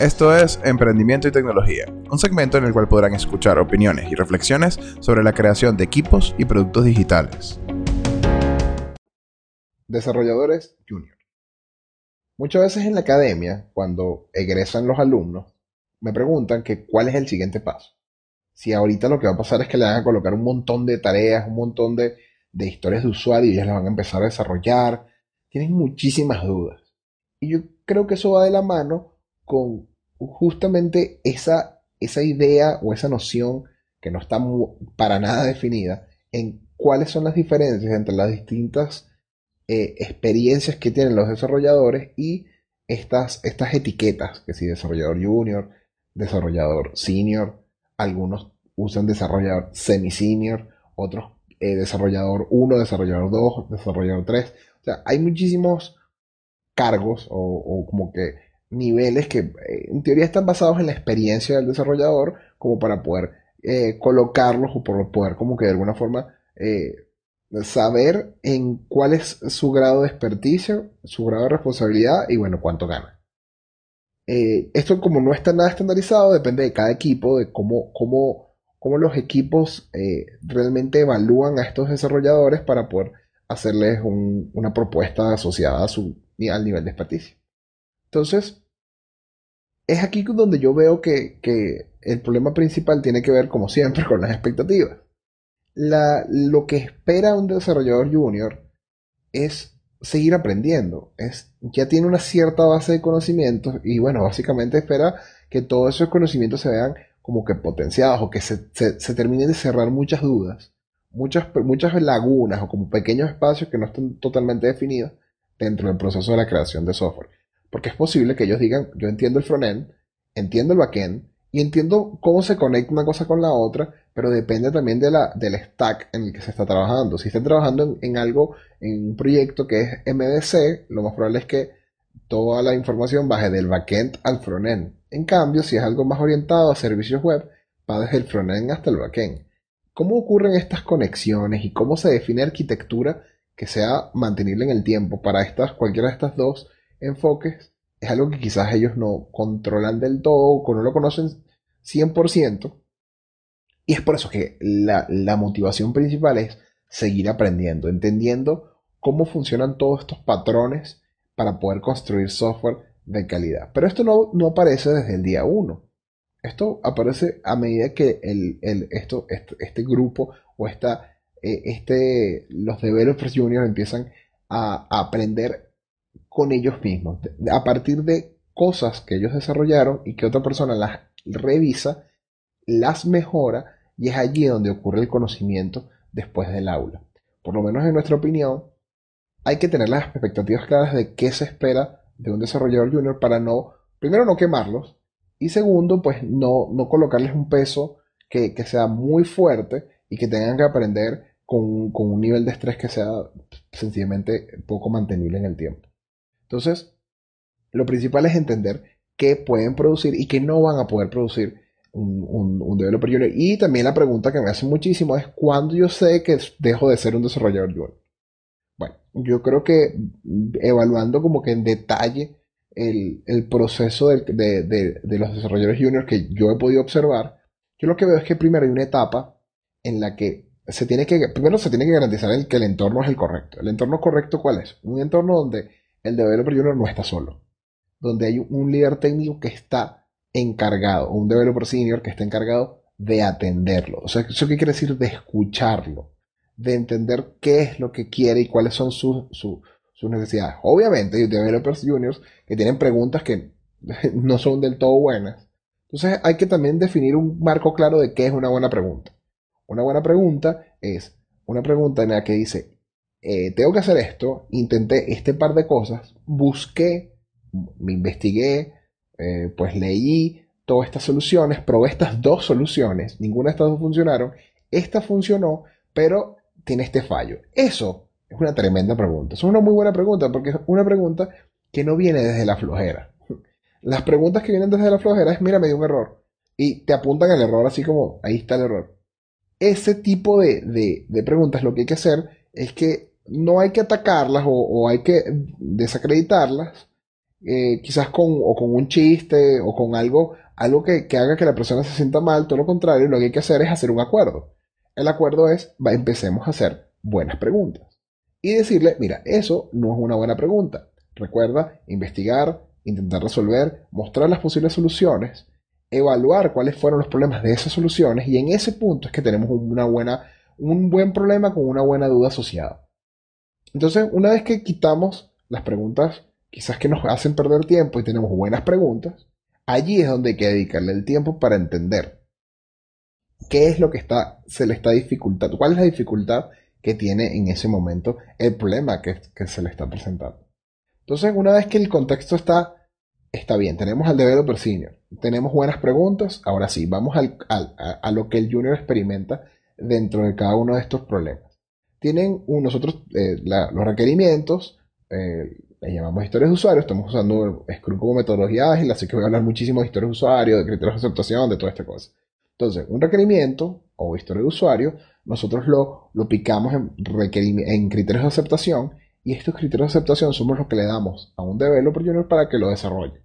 Esto es Emprendimiento y Tecnología, un segmento en el cual podrán escuchar opiniones y reflexiones sobre la creación de equipos y productos digitales. Desarrolladores Junior. Muchas veces en la academia, cuando egresan los alumnos, me preguntan que cuál es el siguiente paso. Si ahorita lo que va a pasar es que le van a colocar un montón de tareas, un montón de, historias de usuario y ellos las van a empezar a desarrollar, tienen muchísimas dudas. Y yo creo que eso va de la mano con justamente esa, esa idea o esa noción que no está para nada definida en cuáles son las diferencias entre las distintas eh, experiencias que tienen los desarrolladores y estas, estas etiquetas, que si desarrollador junior, desarrollador senior, algunos usan desarrollador semi-senior, otros eh, desarrollador 1, desarrollador 2, desarrollador 3. O sea, hay muchísimos cargos o como que niveles que eh, en teoría están basados en la experiencia del desarrollador como para poder eh, colocarlos o por poder como que de alguna forma eh, saber en cuál es su grado de experticia, su grado de responsabilidad y bueno, cuánto gana. esto como no está nada estandarizado, depende de cada equipo, de cómo, cómo, cómo los equipos realmente evalúan a estos desarrolladores para poder hacerles una propuesta asociada a su, al nivel de experticia. Entonces, es aquí donde yo veo que, el problema principal tiene que ver, como siempre, con las expectativas. lo que espera un desarrollador junior es seguir aprendiendo. Es, ya tiene una cierta base de conocimientos y bueno, básicamente espera que todos esos conocimientos se vean como que potenciados o que se, terminen de cerrar muchas dudas, muchas, muchas lagunas o como pequeños espacios que no están totalmente definidos dentro del proceso de la creación de software. Porque es posible que ellos digan, yo entiendo el frontend, entiendo el backend y entiendo cómo se conecta una cosa con la otra, pero depende también de la, del stack en el que se está trabajando. Si están trabajando en, algo, en un proyecto que es MDC, lo más probable es que toda la información baje del backend al frontend. En cambio, si es algo más orientado a servicios web, va desde el frontend hasta el backend. ¿Cómo ocurren estas conexiones y cómo se define arquitectura que sea mantenible en el tiempo para estas, cualquiera de estas dos enfoques es algo que quizás ellos no controlan del todo, o no lo conocen 100%. Y es por eso que la, la motivación principal es seguir aprendiendo, entendiendo cómo funcionan todos estos patrones para poder construir software de calidad. Pero esto no, no aparece desde el día 1. Esto aparece a medida que el, el, esto, este, este, grupo o esta, eh, este, los developers juniors empiezan a aprender con ellos mismos, a partir de cosas que ellos desarrollaron y que otra persona las revisa, las mejora y es allí donde ocurre el conocimiento después del aula. Por lo menos en nuestra opinión, hay que tener las expectativas claras de qué se espera de un desarrollador junior para no, primero no quemarlos y segundo, pues no, no colocarles un peso que, sea muy fuerte y que tengan que aprender con, con un nivel de estrés que sea sencillamente poco mantenible en el tiempo. Entonces, lo principal es entender qué pueden producir y qué no van a poder producir un, un, developer junior. Y también la pregunta que me hace muchísimo es cuándo yo sé que dejo de ser un desarrollador junior. Bueno, yo creo que evaluando como que en detalle el, proceso de, de, los desarrolladores juniors que yo he podido observar, yo lo que veo es que primero hay una etapa en la que se tiene que, primero se tiene que garantizar el, que el entorno es el correcto. ¿El entorno correcto cuál es? Un entorno donde el developer junior no está solo. Donde hay un líder técnico que está encargado, un developer senior que está encargado de atenderlo. O sea, ¿eso qué quiere decir? De escucharlo, de entender qué es lo que quiere y cuáles son sus, sus, necesidades. Obviamente hay developers juniors que tienen preguntas que no son del todo buenas. Entonces hay que también definir un marco claro de qué es una buena pregunta. Una buena pregunta es una pregunta en la que dice, eh, tengo que hacer esto, intenté este par de cosas, busqué, me investigué, eh, pues leí todas estas soluciones, probé estas dos soluciones, ninguna de estas dos funcionaron, esta funcionó, pero tiene este fallo. Eso es una tremenda pregunta, es una muy buena pregunta, porque es una pregunta que no viene desde la flojera. Las preguntas que vienen desde la flojera es, mira, me dio un error, y te apuntan al error así como, ahí está el error. Ese tipo de, de, de preguntas lo que hay que hacer es que no hay que atacarlas o, hay que desacreditarlas eh, quizás con, o con un chiste o con algo, algo que, que, haga que la persona se sienta mal, todo lo contrario, lo que hay que hacer es hacer un acuerdo. El acuerdo es, va, empecemos a hacer buenas preguntas. Y decirle, mira, eso no es una buena pregunta. Recuerda investigar, intentar resolver, mostrar las posibles soluciones, evaluar cuáles fueron los problemas de esas soluciones y en ese punto es que tenemos una buena, un buen problema con una buena duda asociada. Entonces, una vez que quitamos las preguntas quizás que nos hacen perder tiempo y tenemos buenas preguntas, allí es donde hay que dedicarle el tiempo para entender qué es lo que está, se le está dificultando, cuál es la dificultad que tiene en ese momento el problema que, se le está presentando. Entonces, una vez que el contexto está, está bien, tenemos al developer senior, tenemos buenas preguntas, ahora sí, vamos al, a, lo que el junior experimenta dentro de cada uno de estos problemas. Tienen nosotros eh, los requerimientos, eh, le llamamos historias de usuario, estamos usando Scrum como metodología ágil, así que voy a hablar muchísimo de historias de usuario, de criterios de aceptación, de toda esta cosa. Entonces, un requerimiento o historia de usuario, nosotros lo, lo picamos en, en criterios de aceptación y estos criterios de aceptación somos los que le damos a un developer junior para que lo desarrolle.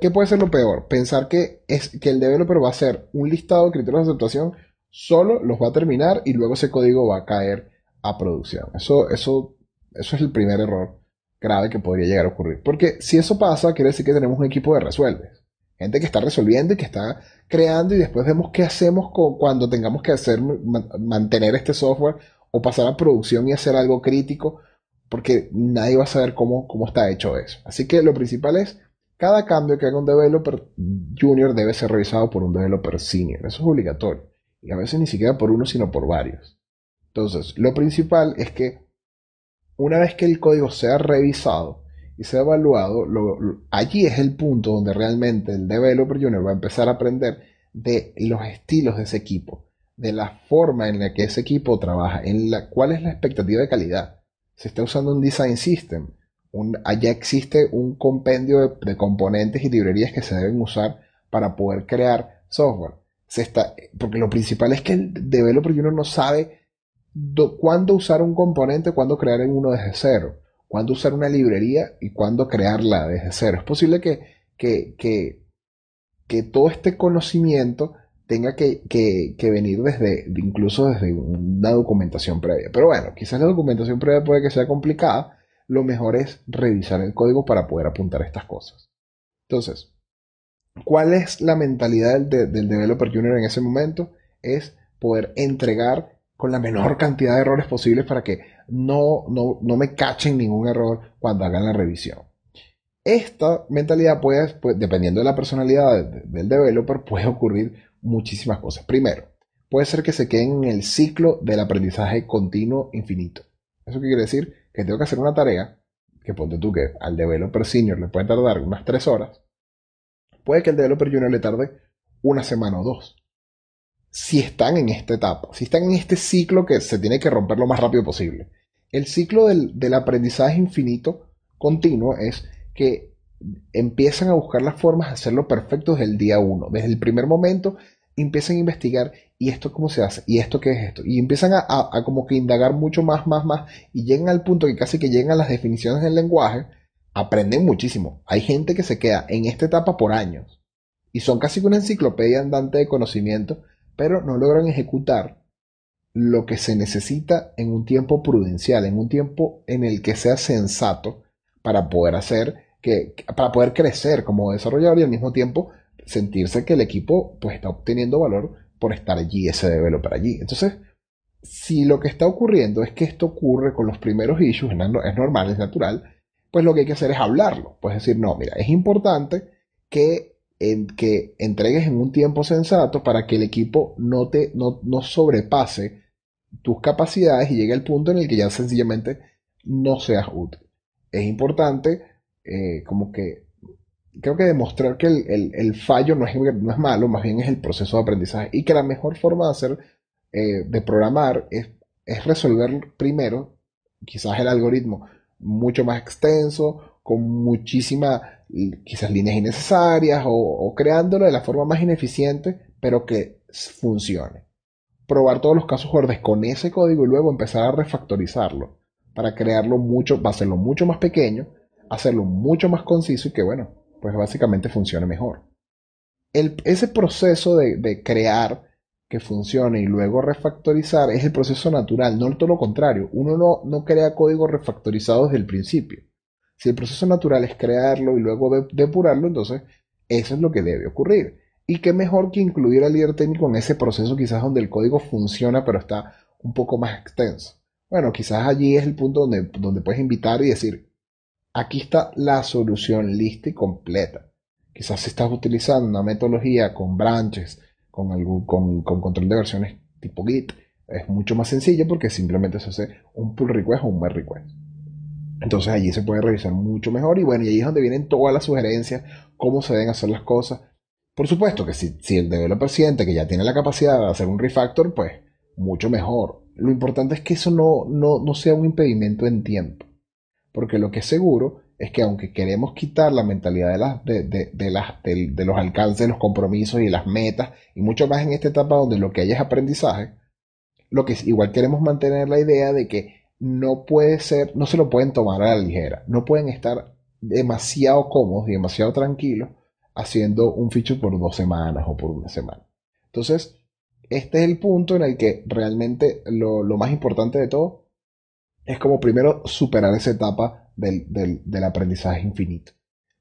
¿Qué puede ser lo peor? Pensar que, es, que el developer va a hacer un listado de criterios de aceptación, solo los va a terminar y luego ese código va a caer a producción. Eso, eso, eso es el primer error grave que podría llegar a ocurrir. Porque si eso pasa, quiere decir que tenemos un equipo de resuelves. Gente que está resolviendo y que está creando y después vemos qué hacemos cuando tengamos que hacer, mantener este software o pasar a producción y hacer algo crítico, porque nadie va a saber cómo, cómo está hecho eso. Así que lo principal es, cada cambio que haga un developer junior debe ser revisado por un developer senior. Eso es obligatorio. Y a veces ni siquiera por uno, sino por varios. Entonces, lo principal es que una vez que el código sea revisado y sea evaluado, allí es el punto donde realmente el developer junior va a empezar a aprender de los estilos de ese equipo, de la forma en la que ese equipo trabaja, en la cuál es la expectativa de calidad. Se está usando un design system, allá existe un compendio de, de, componentes y librerías que se deben usar para poder crear software. Porque lo principal es que el developer junior no sabe cuándo usar un componente, cuándo crear uno desde cero, cuándo usar una librería y cuándo crearla desde cero. Es posible que, que, que, que todo este conocimiento tenga que, que, venir desde, incluso desde una documentación previa. Pero bueno, quizás la documentación previa puede que sea complicada. Lo mejor es revisar el código para poder apuntar estas cosas. Entonces, ¿cuál es la mentalidad del, del developer junior en ese momento? Es poder entregar con la menor cantidad de errores posibles para que no, no, me cachen ningún error cuando hagan la revisión. Esta mentalidad puede, pues, dependiendo de la personalidad del developer, puede ocurrir muchísimas cosas. Primero, puede ser que se queden en el ciclo del aprendizaje continuo infinito. ¿Eso qué quiere decir? Que tengo que hacer una tarea, que ponte tú que al developer senior le puede tardar unas tres horas. Puede que el developer junior le tarde una semana o dos si están en esta etapa, si están en este ciclo que se tiene que romper lo más rápido posible. El ciclo del, aprendizaje infinito continuo es que empiezan a buscar las formas de hacerlo perfecto desde el día uno. Desde el primer momento empiezan a investigar y esto cómo se hace y esto qué es esto. Y empiezan a, a, como que indagar mucho más, más, más y llegan al punto que casi que llegan a las definiciones del lenguaje. Aprenden muchísimo. Hay gente que se queda en esta etapa por años. Y son casi una enciclopedia andante de conocimiento pero no logran ejecutar lo que se necesita en un tiempo prudencial, en un tiempo en el que sea sensato para poder hacer que, para poder crecer como desarrollador y al mismo tiempo sentirse que el equipo pues está obteniendo valor por estar allí, ese developer allí. Entonces, si lo que está ocurriendo es que esto ocurre con los primeros issues, es normal, es natural, pues lo que hay que hacer es hablarlo. Pues decir, no, mira, es importante que en que entregues en un tiempo sensato para que el equipo no, te, no, sobrepase tus capacidades y llegue al punto en el que ya sencillamente no seas útil. Es importante eh, como que creo que demostrar que el, fallo no es, no es, malo, más bien es el proceso de aprendizaje y que la mejor forma de hacer, eh, de programar es, es resolver primero, quizás el algoritmo mucho más extenso, con muchísima quizás líneas innecesarias o, creándolo de la forma más ineficiente, pero que funcione. Probar todos los casos verdes con ese código y luego empezar a refactorizarlo para crearlo mucho, hacerlo mucho más pequeño, hacerlo mucho más conciso y que, bueno, pues básicamente funcione mejor. Ese proceso de crear que funcione y luego refactorizar es el proceso natural, no todo lo contrario. Uno no, no crea código refactorizado desde el principio. Si el proceso natural es crearlo y luego depurarlo, entonces eso es lo que debe ocurrir. Y qué mejor que incluir al líder técnico en ese proceso quizás donde el código funciona pero está un poco más extenso. Bueno, quizás allí es el punto donde, donde puedes invitar y decir, aquí está la solución lista y completa. Quizás si estás utilizando una metodología con branches, con, algún, con, control de versiones tipo Git, es mucho más sencillo porque simplemente se hace un pull request o un merge request. Entonces allí se puede revisar mucho mejor y bueno, y ahí es donde vienen todas las sugerencias, cómo se deben hacer las cosas. Por supuesto que si, si el developer siente que ya tiene la capacidad de hacer un refactor, pues mucho mejor. Lo importante es que eso no, no, no sea un impedimento en tiempo. Porque lo que es seguro es que aunque queremos quitar la mentalidad de, las, de, de, las, de, los alcances, los compromisos y las metas, y mucho más en esta etapa donde lo que hay es aprendizaje, lo que igual queremos mantener la idea de que no puede ser, no se lo pueden tomar a la ligera, no pueden estar demasiado cómodos y demasiado tranquilos haciendo un feature por dos semanas o por una semana. Entonces, este es el punto en el que realmente lo, lo más importante de todo es como primero superar esa etapa del, aprendizaje infinito.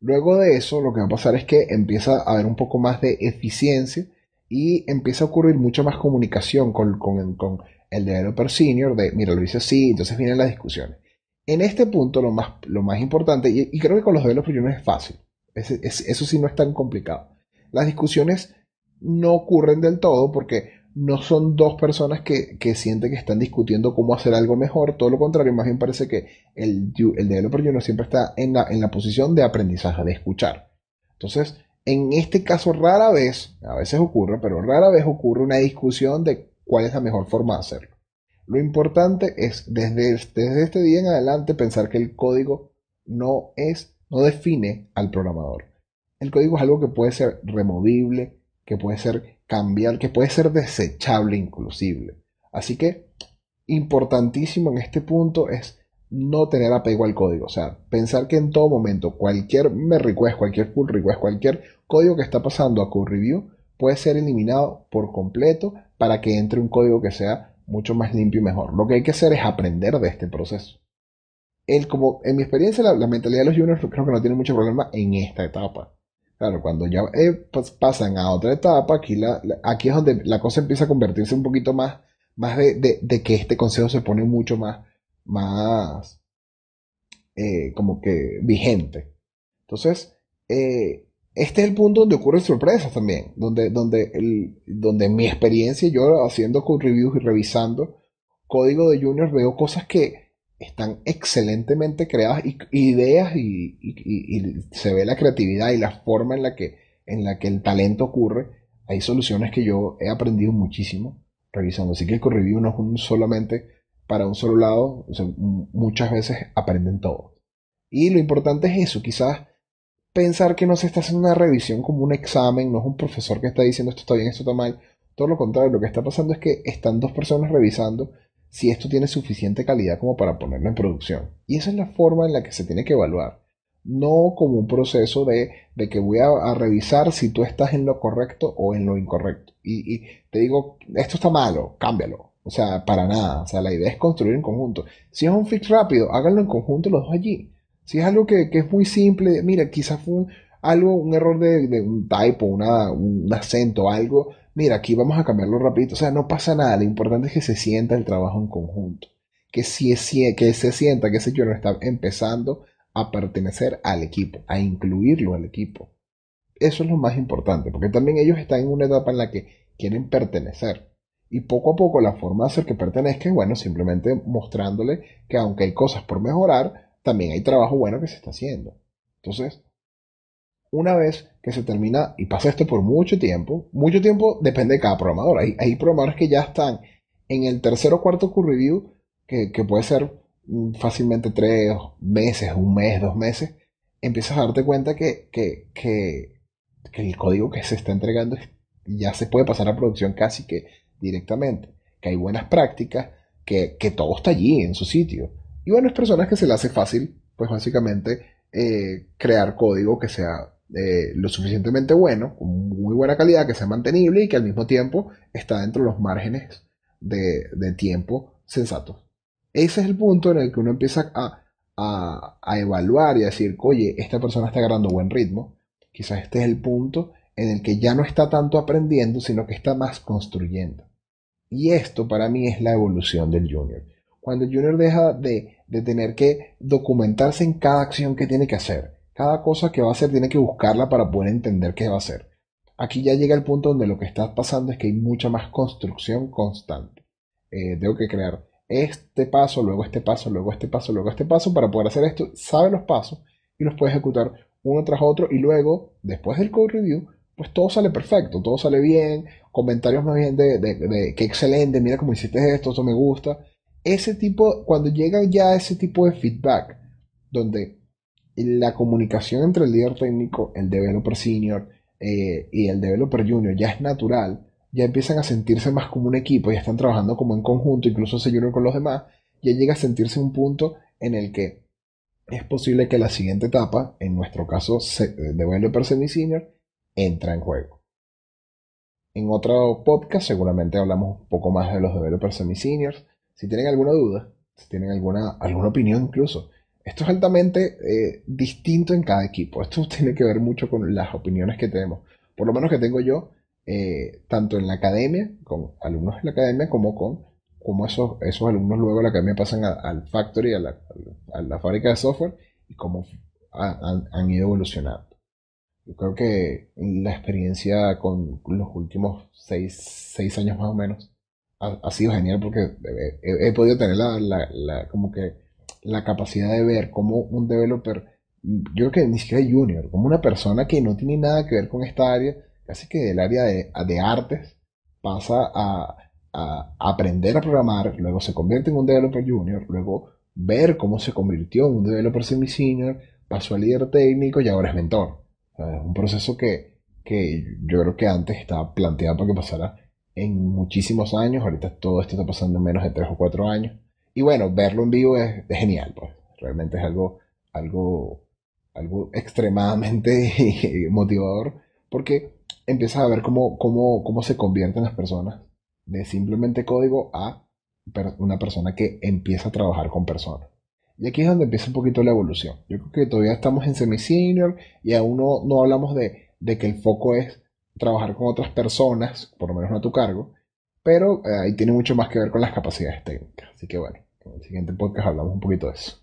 Luego de eso, lo que va a pasar es que empieza a haber un poco más de eficiencia y empieza a ocurrir mucha más comunicación con, el developer senior de, mira, lo hice así, entonces vienen las discusiones. En este punto, lo más, lo más importante, y, creo que con los developers juniors es fácil, eso sí no es tan complicado. Las discusiones no ocurren del todo porque no son dos personas que, sienten que están discutiendo cómo hacer algo mejor, todo lo contrario, más bien parece que el, el developer junior siempre está en la, en la posición de aprendizaje, de escuchar. Entonces, en este caso rara vez, a veces ocurre, pero rara vez ocurre una discusión de cuál es la mejor forma de hacerlo. Lo importante es desde, desde este día en adelante pensar que el código no es, no define al programador. El código es algo que puede ser removible, que puede ser cambiar, que puede ser desechable inclusive. Así que importantísimo en este punto es no tener apego al código. O sea, pensar que en todo momento cualquier me request, cualquier pull request, cualquier código que está pasando a code review puede ser eliminado por completo para que entre un código que sea mucho más limpio y mejor. Lo que hay que hacer es aprender de este proceso. El, como en mi experiencia, la, la mentalidad de los juniors creo que no tiene mucho problema en esta etapa. Claro, cuando ya eh, pues, pasan a otra etapa, aquí, la, aquí es donde la cosa empieza a convertirse un poquito más, más de, que este consejo se pone mucho más, más eh, como que vigente. Entonces, eh, este es el punto donde ocurren sorpresas también, donde, donde, el, donde mi experiencia, yo haciendo reviews y revisando código de juniors, veo cosas que, están excelentemente creadas ideas y, se ve la creatividad y la forma en la, que, en la que el talento ocurre. Hay soluciones que yo he aprendido muchísimo revisando. Así que el review no es solamente para un solo lado, muchas veces aprenden todo. Y lo importante es eso, quizás pensar que no se está haciendo una revisión como un examen, no es un profesor que está diciendo esto está bien, esto está mal. Todo lo contrario, lo que está pasando es que están dos personas revisando si esto tiene suficiente calidad como para ponerlo en producción. Y esa es la forma en la que se tiene que evaluar. No como un proceso de, que voy a, revisar si tú estás en lo correcto o en lo incorrecto. Y, te digo, esto está malo, cámbialo. O sea, para nada. O sea, la idea es construir en conjunto. Si es un fix rápido, háganlo en conjunto los dos allí. Si es algo que, es muy simple, mira, quizás fue algo, un error de, un typo, un acento, algo mira, aquí vamos a cambiarlo rapidito. O sea, no pasa nada. Lo importante es que se sienta el trabajo en conjunto. Que, se sienta que ese no está empezando a pertenecer al equipo, a incluirlo al equipo. Eso es lo más importante, porque también ellos están en una etapa en la que quieren pertenecer. Y poco a poco la forma de hacer que pertenezcan, bueno, simplemente mostrándole que aunque hay cosas por mejorar, también hay trabajo bueno que se está haciendo. Entonces, una vez que se termina, y pasa esto por mucho tiempo, mucho tiempo depende de cada programador. Hay, hay programadores que ya están en el tercer o cuarto q review, que, puede ser mm, fácilmente tres meses, un mes, dos meses, empiezas a darte cuenta que, que, el código que se está entregando ya se puede pasar a producción casi que directamente, que hay buenas prácticas, que, que todo está allí en su sitio. Y bueno, es personas que se le hace fácil, pues básicamente eh, crear código que sea lo suficientemente bueno, con muy buena calidad, que sea mantenible y que al mismo tiempo está dentro de los márgenes de, tiempo sensatos. Ese es el punto en el que uno empieza a, a, evaluar y a decir, oye, esta persona está agarrando buen ritmo. Quizás este es el punto en el que ya no está tanto aprendiendo, sino que está más construyendo. Y esto para mí es la evolución del junior. Cuando el junior deja de, de tener que documentarse en cada acción que tiene que hacer, cada cosa que va a hacer tiene que buscarla para poder entender qué va a hacer. Aquí ya llega el punto donde lo que está pasando es que hay mucha más construcción constante. Eh, tengo que crear este paso, luego este paso, luego este paso, luego este paso para poder hacer esto. Sabe los pasos y los puede ejecutar uno tras otro y luego, después del code review, pues todo sale perfecto, todo sale bien, comentarios más bien de, de, que excelente, mira cómo hiciste esto, esto me gusta. Ese tipo, cuando llega ya ese tipo de feedback, donde la comunicación entre el líder técnico, el developer senior eh, y el developer junior ya es natural, ya empiezan a sentirse más como un equipo, ya están trabajando como en conjunto, incluso se junior con los demás, ya llega a sentirse un punto en el que es posible que la siguiente etapa, en nuestro caso developer semi-senior, entra en juego. En otro podcast seguramente hablamos un poco más de los developers semi-seniors. Si tienen alguna duda, si tienen alguna, alguna opinión incluso, esto es altamente eh, distinto en cada equipo. Esto tiene que ver mucho con las opiniones que tenemos. Por lo menos que tengo yo, eh, tanto en la academia, con alumnos de la academia, como con cómo esos, esos alumnos luego de la academia pasan al factory, a la, fábrica de software, y cómo han, ido evolucionando. Yo creo que la experiencia con los últimos seis, años más o menos ha, sido genial porque he, podido tener la, como que la capacidad de ver cómo un developer, yo creo que ni siquiera junior, como una persona que no tiene nada que ver con esta área, casi que del área de, de artes, pasa a, a, aprender a programar, luego se convierte en un developer junior, luego ver cómo se convirtió en un developer semi-senior, pasó a líder técnico y ahora es mentor. es un proceso que, que yo creo que antes estaba planteado para que pasara en muchísimos años, ahorita todo esto está pasando en menos de 3 o 4 años. Y bueno, verlo en vivo es, genial, pues. Realmente es algo, algo, algo extremadamente motivador porque empiezas a ver cómo, cómo, cómo se convierten las personas de simplemente código a una persona que empieza a trabajar con personas. Y aquí es donde empieza un poquito la evolución. Yo creo que todavía estamos en semi-senior y aún no, no hablamos de, de, que el foco es trabajar con otras personas, por lo menos no a tu cargo, pero eh, ahí tiene mucho más que ver con las capacidades técnicas. Así que bueno, en el siguiente podcast hablamos un poquito de eso.